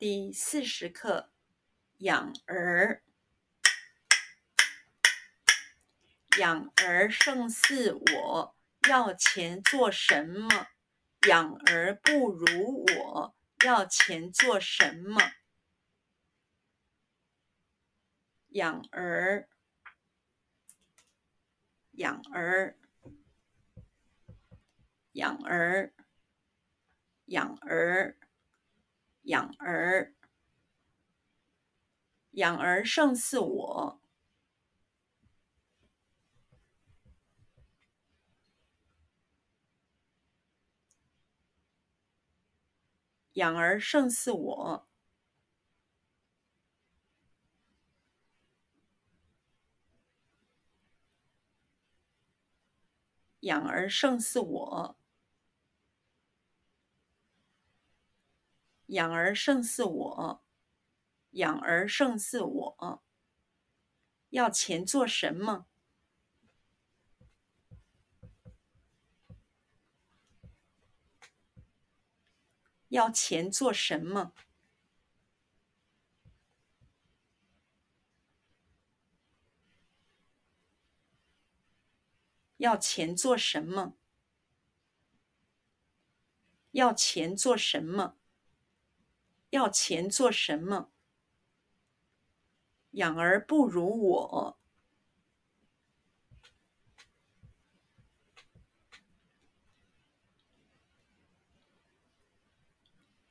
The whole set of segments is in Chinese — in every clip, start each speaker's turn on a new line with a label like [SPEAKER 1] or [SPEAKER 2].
[SPEAKER 1] 第四十课，养儿，养儿胜似我，要钱做什么？养儿不如我，要钱做什么？养儿，养儿，养儿，养儿。养儿，养儿胜似我。养儿胜似我。养儿胜似我。养儿胜似我，养儿胜似我。要钱做什么？要钱做什么？要钱做什么？要钱做什么？要钱做什么？养儿不如我。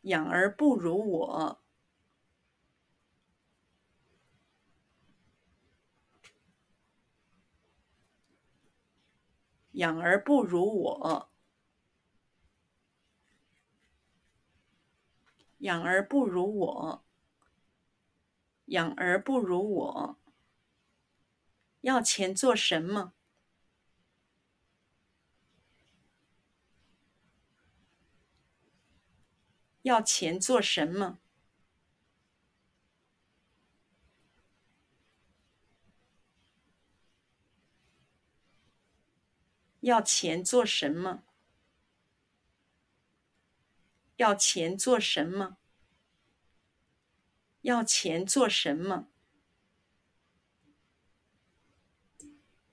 [SPEAKER 1] 养儿不如我。养儿不如我。养儿不如我，养儿不如我。要钱做什么？要钱做什么？要钱做什么？要钱做什么？要钱做什么？